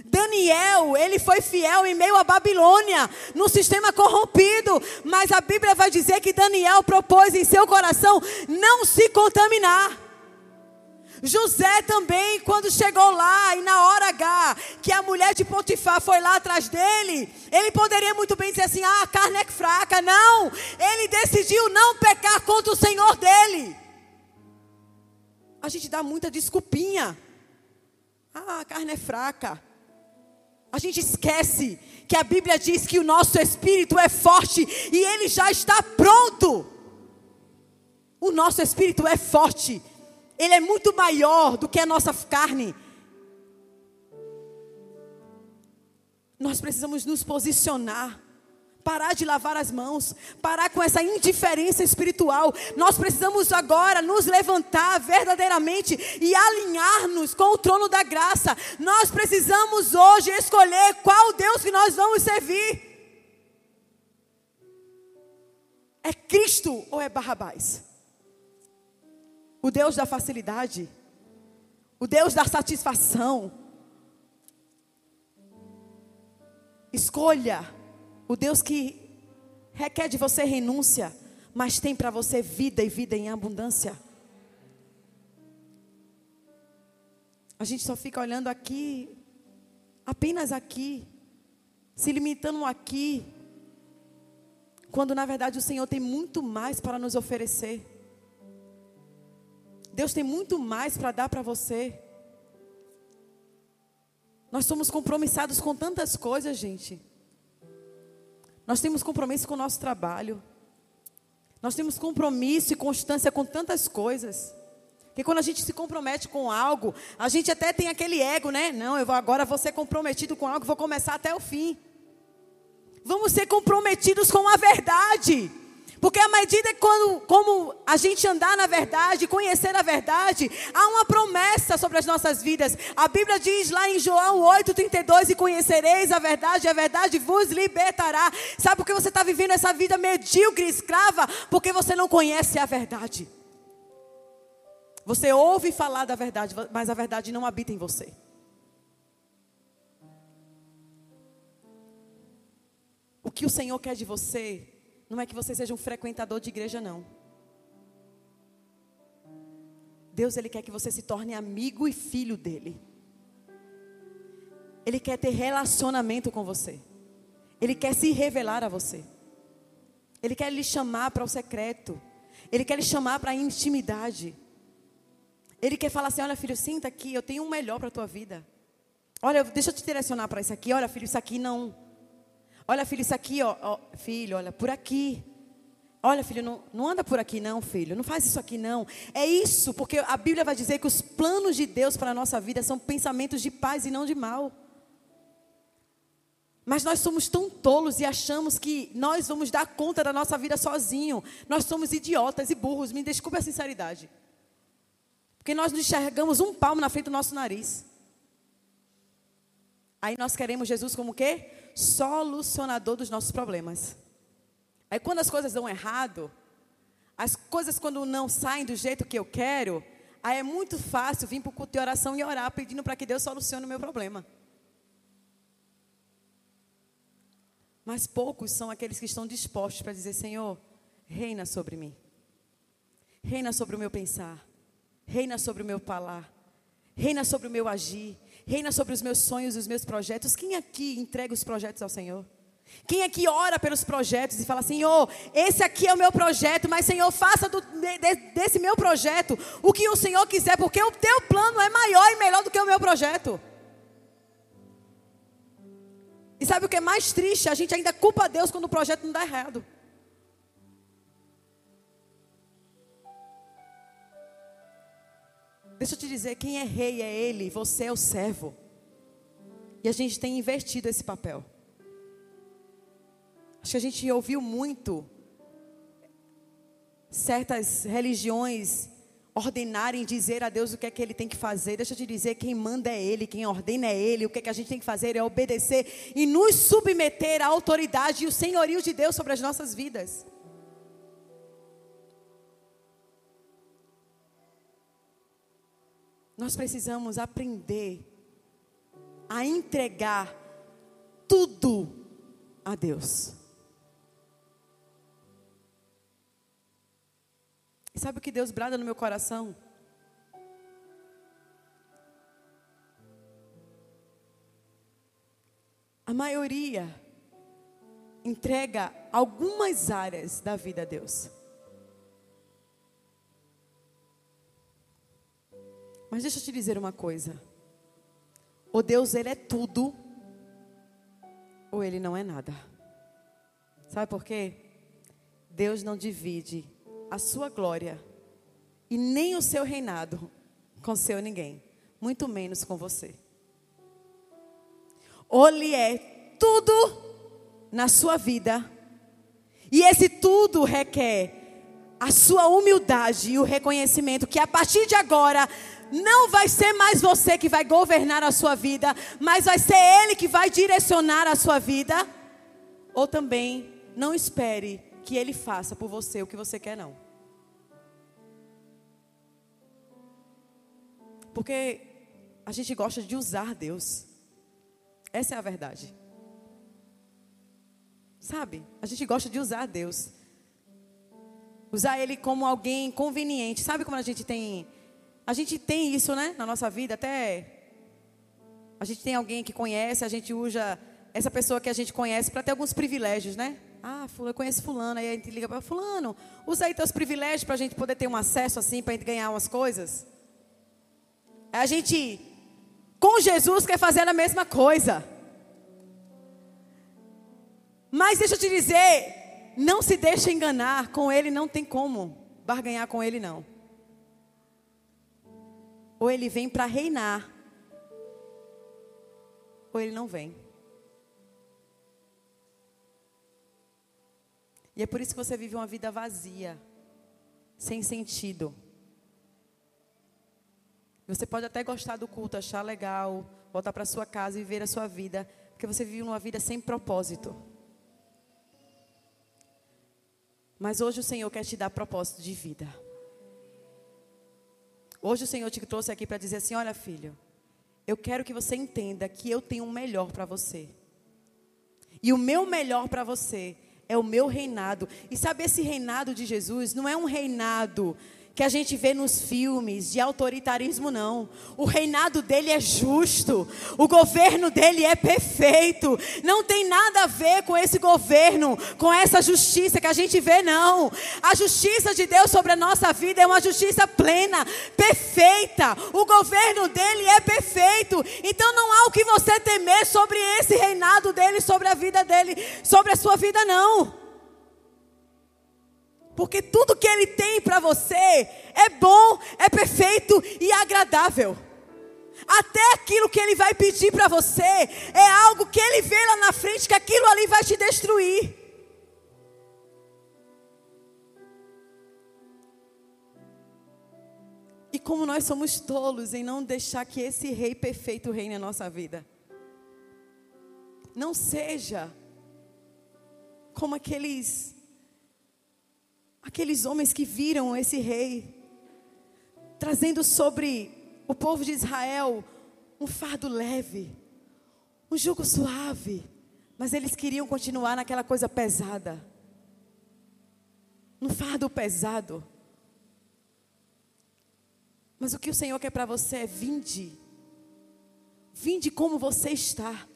Daniel, ele foi fiel em meio à Babilônia, no sistema corrompido, mas a Bíblia vai dizer que Daniel propôs em seu coração não se contaminar. José também, quando chegou lá e na hora H, que a mulher de Potifar foi lá atrás dele, ele poderia muito bem dizer assim: ah, a carne é fraca. Não, ele decidiu não pecar contra o Senhor dele. A gente dá muita desculpinha. Ah, a carne é fraca. A gente esquece que a Bíblia diz que o nosso espírito é forte e ele já está pronto. O nosso espírito é forte, ele é muito maior do que a nossa carne. Nós precisamos nos posicionar parar de lavar as mãos, parar com essa indiferença espiritual. Nós precisamos agora nos levantar verdadeiramente e alinhar-nos com o trono da graça. Nós precisamos hoje escolher qual Deus que nós vamos servir. É Cristo ou é Barrabás? O Deus da facilidade? O Deus da satisfação? Escolha o Deus que requer de você renúncia, mas tem para você vida e vida em abundância. A gente só fica olhando aqui, apenas aqui, se limitando aqui, quando na verdade o Senhor tem muito mais para nos oferecer. Deus tem muito mais para dar para você. Nós somos compromissados com tantas coisas, gente. Nós temos compromisso com o nosso trabalho. Nós temos compromisso e constância com tantas coisas. Que quando a gente se compromete com algo, a gente até tem aquele ego, né? Não, eu vou, agora vou ser comprometido com algo, vou começar até o fim. Vamos ser comprometidos com a verdade. Porque à medida que quando, como a gente andar na verdade, conhecer a verdade, há uma promessa sobre as nossas vidas. A Bíblia diz lá em João 8,32: E conhecereis a verdade, e a verdade vos libertará. Sabe por que você está vivendo essa vida medíocre, escrava? Porque você não conhece a verdade. Você ouve falar da verdade, mas a verdade não habita em você. O que o Senhor quer de você não é que você seja um frequentador de igreja, não. Deus, Ele quer que você se torne amigo e filho dEle. Ele quer ter relacionamento com você. Ele quer se revelar a você. Ele quer lhe chamar para o secreto. Ele quer lhe chamar para a intimidade. Ele quer falar assim: olha, filho, sinta aqui, eu tenho um melhor para a tua vida. Olha, deixa eu te direcionar para isso aqui. Olha, filho, isso aqui não. Olha, filho, isso aqui, ó, ó, filho, olha, por aqui. Olha, filho, não, não anda por aqui não, filho. Não faz isso aqui não. É isso, porque a Bíblia vai dizer que os planos de Deus para a nossa vida são pensamentos de paz e não de mal. Mas nós somos tão tolos e achamos que nós vamos dar conta da nossa vida sozinho. Nós somos idiotas e burros, me desculpe a sinceridade. Porque nós não enxergamos um palmo na frente do nosso nariz. Aí nós queremos Jesus como o quê? Solucionador dos nossos problemas. Aí quando as coisas dão errado, as coisas quando não saem do jeito que eu quero, aí é muito fácil vir para o culto de oração e orar pedindo para que Deus solucione o meu problema. Mas poucos são aqueles que estão dispostos para dizer: Senhor, reina sobre mim, reina sobre o meu pensar, reina sobre o meu falar, reina sobre o meu agir, reina sobre os meus sonhos e os meus projetos. Quem aqui entrega os projetos ao Senhor? Quem aqui ora pelos projetos e fala, Senhor, esse aqui é o meu projeto, mas Senhor, faça do, de, desse meu projeto o que o Senhor quiser, porque o teu plano é maior e melhor do que o meu projeto. E sabe o que é mais triste? A gente ainda culpa Deus quando o projeto não dá errado. Deixa eu te dizer, quem é rei é ele, você é o servo. E a gente tem invertido esse papel. Acho que a gente ouviu muito certas religiões ordenarem dizer a Deus o que é que ele tem que fazer. Deixa eu te dizer, quem manda é ele, quem ordena é ele. O que é que a gente tem que fazer é obedecer e nos submeter à autoridade e o senhorio de Deus sobre as nossas vidas. Nós precisamos aprender a entregar tudo a Deus. E sabe o que Deus brada no meu coração? A maioria entrega algumas áreas da vida a Deus. Mas deixa eu te dizer uma coisa. O Deus, ele é tudo ou ele não é nada. Sabe por quê? Deus não divide a sua glória e nem o seu reinado com seu ninguém, muito menos com você. Ou ele é tudo na sua vida, e esse tudo requer a sua humildade e o reconhecimento que a partir de agora não vai ser mais você que vai governar a sua vida, mas vai ser Ele que vai direcionar a sua vida. Ou também, não espere que Ele faça por você o que você quer, não. Porque a gente gosta de usar Deus. Essa é a verdade. Sabe? A gente gosta de usar Deus. Usar Ele como alguém conveniente. Sabe como a gente tem. A gente tem isso, né? Na nossa vida. Até. A gente tem alguém que conhece, a gente usa essa pessoa que a gente conhece para ter alguns privilégios, né? Ah, eu conheço fulano, aí a gente liga para fulano, usa aí teus privilégios para a gente poder ter um acesso assim, para a gente ganhar umas coisas. A gente, com Jesus, quer fazer a mesma coisa. Mas deixa eu te dizer, não se deixe enganar, com Ele não tem como barganhar com Ele não. Ou Ele vem para reinar, ou Ele não vem. E é por isso que você vive uma vida vazia, sem sentido. Você pode até gostar do culto, achar legal, voltar para sua casa e viver a sua vida, porque você vive uma vida sem propósito. Mas hoje o Senhor quer te dar propósito de vida. Hoje o Senhor te trouxe aqui para dizer assim: olha, filho, eu quero que você entenda que eu tenho um melhor para você. E o meu melhor para você é o meu reinado. E sabe, esse reinado de Jesus não é um reinado que a gente vê nos filmes de autoritarismo, não. O reinado dele é justo, o governo dele é perfeito. Não tem nada a ver com esse governo, com essa justiça que a gente vê, não. A justiça de Deus sobre a nossa vida é uma justiça plena, perfeita. O governo dele é perfeito. Então não há o que você temer sobre esse reinado dele, sobre a vida dele, sobre a sua vida, não. Porque tudo que Ele tem para você é bom, é perfeito e agradável. Até aquilo que Ele vai pedir para você é algo que Ele vê lá na frente que aquilo ali vai te destruir. E como nós somos tolos em não deixar que esse Rei perfeito reine na nossa vida. Não seja como aqueles aqueles homens que viram esse rei, trazendo sobre o povo de Israel um fardo leve, um jugo suave, mas eles queriam continuar naquela coisa pesada, um fardo pesado. Mas o que o Senhor quer para você é vinde, vinde como você está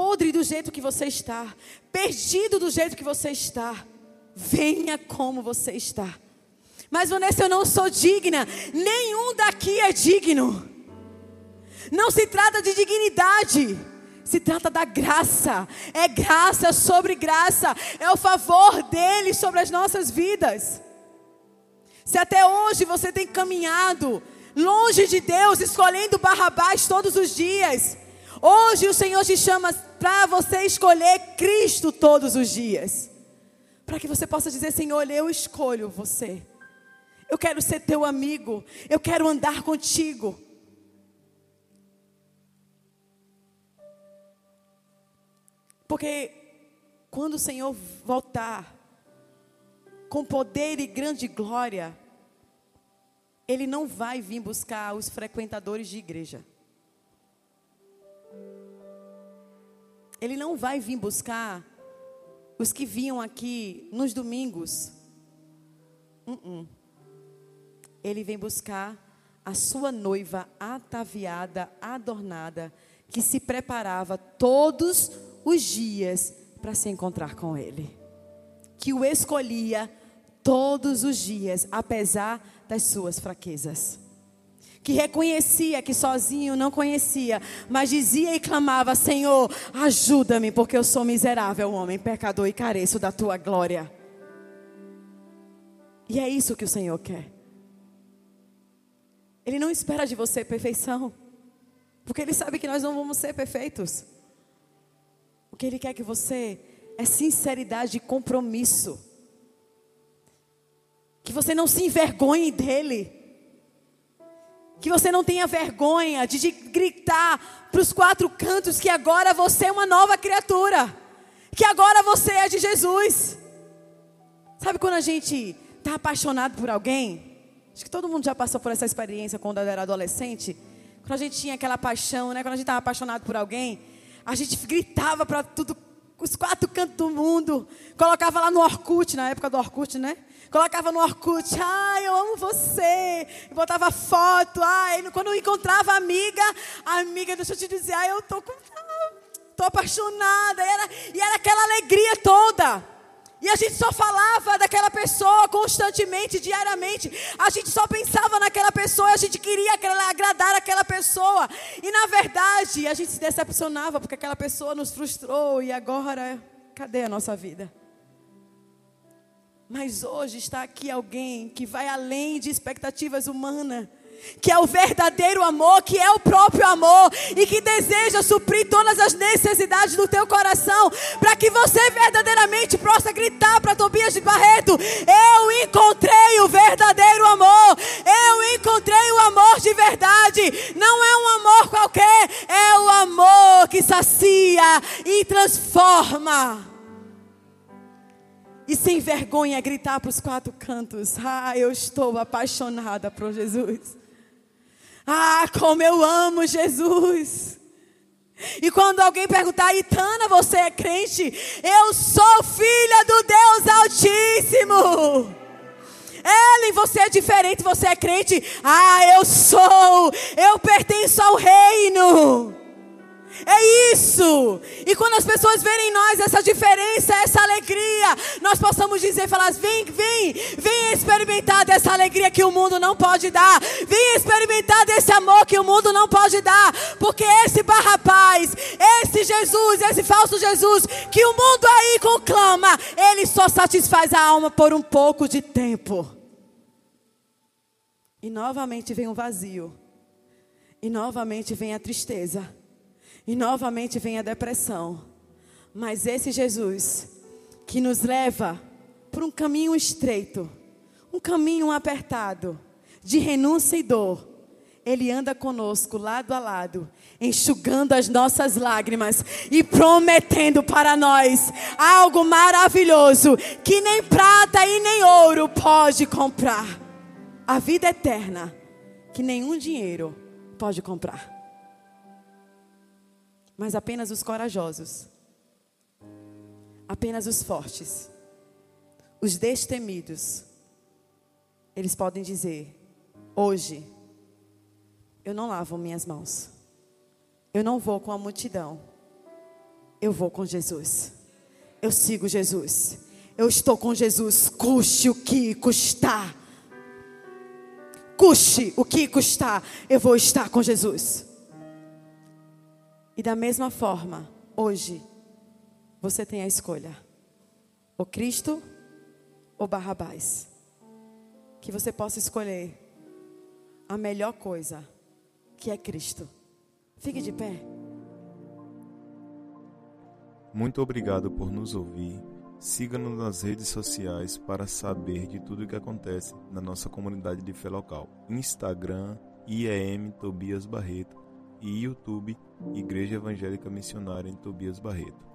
podre do jeito que você está, perdido do jeito que você está. Venha como você está. Mas Vanessa, eu não sou digna. Nenhum daqui é digno. Não se trata de dignidade. Se trata da graça. É graça sobre graça. É o favor dele sobre as nossas vidas. Se até hoje você tem caminhado longe de Deus, escolhendo Barrabás todos os dias, hoje o Senhor te chama para você escolher Cristo todos os dias. Para que você possa dizer, Senhor, eu escolho você. Eu quero ser teu amigo. Eu quero andar contigo. Porque quando o Senhor voltar com poder e grande glória, Ele não vai vir buscar os frequentadores de igreja. Ele não vai vir buscar os que vinham aqui nos domingos, uh -uh. ele vem buscar a sua noiva ataviada, adornada, que se preparava todos os dias para se encontrar com ele. Que o escolhia todos os dias, apesar das suas fraquezas que reconhecia que sozinho não conhecia, mas dizia e clamava: Senhor, ajuda-me, porque eu sou miserável, homem, pecador e careço da tua glória. E é isso que o Senhor quer. Ele não espera de você perfeição, porque Ele sabe que nós não vamos ser perfeitos. O que Ele quer que você é sinceridade e compromisso. Que você não se envergonhe dEle que você não tenha vergonha de gritar para os quatro cantos que agora você é uma nova criatura. que agora você é de Jesus. Sabe quando a gente está apaixonado por alguém? Acho que todo mundo já passou por essa experiência quando era adolescente. Quando a gente tinha aquela paixão, né? Quando a gente estava apaixonado por alguém, a gente gritava para tudo, os quatro cantos do mundo. Colocava lá no Orkut, na época do Orkut, né? Colocava no Orkut, ai, eu amo você. E botava foto, ai, quando eu encontrava a amiga, a amiga, deixa eu te dizer, ai, eu tô com. Tô apaixonada. E era, e era aquela alegria toda. E a gente só falava daquela pessoa constantemente, diariamente. A gente só pensava naquela pessoa, a gente queria agradar aquela pessoa. E na verdade, a gente se decepcionava porque aquela pessoa nos frustrou. E agora, cadê a nossa vida? Mas hoje está aqui alguém que vai além de expectativas humanas que é o verdadeiro amor, que é o próprio amor e que deseja suprir todas as necessidades do teu coração, para que você verdadeiramente possa gritar para Tobias de Barreto: Eu encontrei o verdadeiro amor, eu encontrei o amor de verdade. Não é um amor qualquer, é o amor que sacia e transforma. E sem vergonha gritar para os quatro cantos: Ah, eu estou apaixonada por Jesus. Ah, como eu amo Jesus. E quando alguém perguntar, Itana, você é crente? Eu sou filha do Deus Altíssimo. Ellen, você é diferente, você é crente? Ah, eu sou. Eu pertenço ao reino. É isso. E quando as pessoas verem em nós essa diferença, essa alegria, nós possamos dizer, falar, vem, vem, vem experimentar dessa alegria que o mundo não pode dar. Vem experimentar desse amor que o mundo não pode dar. Porque esse barrapaz, esse Jesus, esse falso Jesus, que o mundo aí conclama, ele só satisfaz a alma por um pouco de tempo. E novamente vem o vazio. E novamente vem a tristeza e novamente vem a depressão. Mas esse Jesus, que nos leva por um caminho estreito, um caminho apertado, de renúncia e dor, ele anda conosco lado a lado, enxugando as nossas lágrimas e prometendo para nós algo maravilhoso que nem prata e nem ouro pode comprar. A vida eterna que nenhum dinheiro pode comprar mas apenas os corajosos, apenas os fortes, os destemidos, eles podem dizer: hoje, eu não lavo minhas mãos, eu não vou com a multidão, eu vou com Jesus, eu sigo Jesus, eu estou com Jesus, custe o que custar. Custe o que custar, eu vou estar com Jesus. E da mesma forma, hoje, você tem a escolha: ou Cristo ou Barrabás. Que você possa escolher a melhor coisa, que é Cristo. Fique de pé. Muito obrigado por nos ouvir. Siga-nos nas redes sociais para saber de tudo o que acontece na nossa comunidade de fé local. Instagram, IEM Tobias Barreto e YouTube Igreja Evangélica Missionária em Tobias Barreto.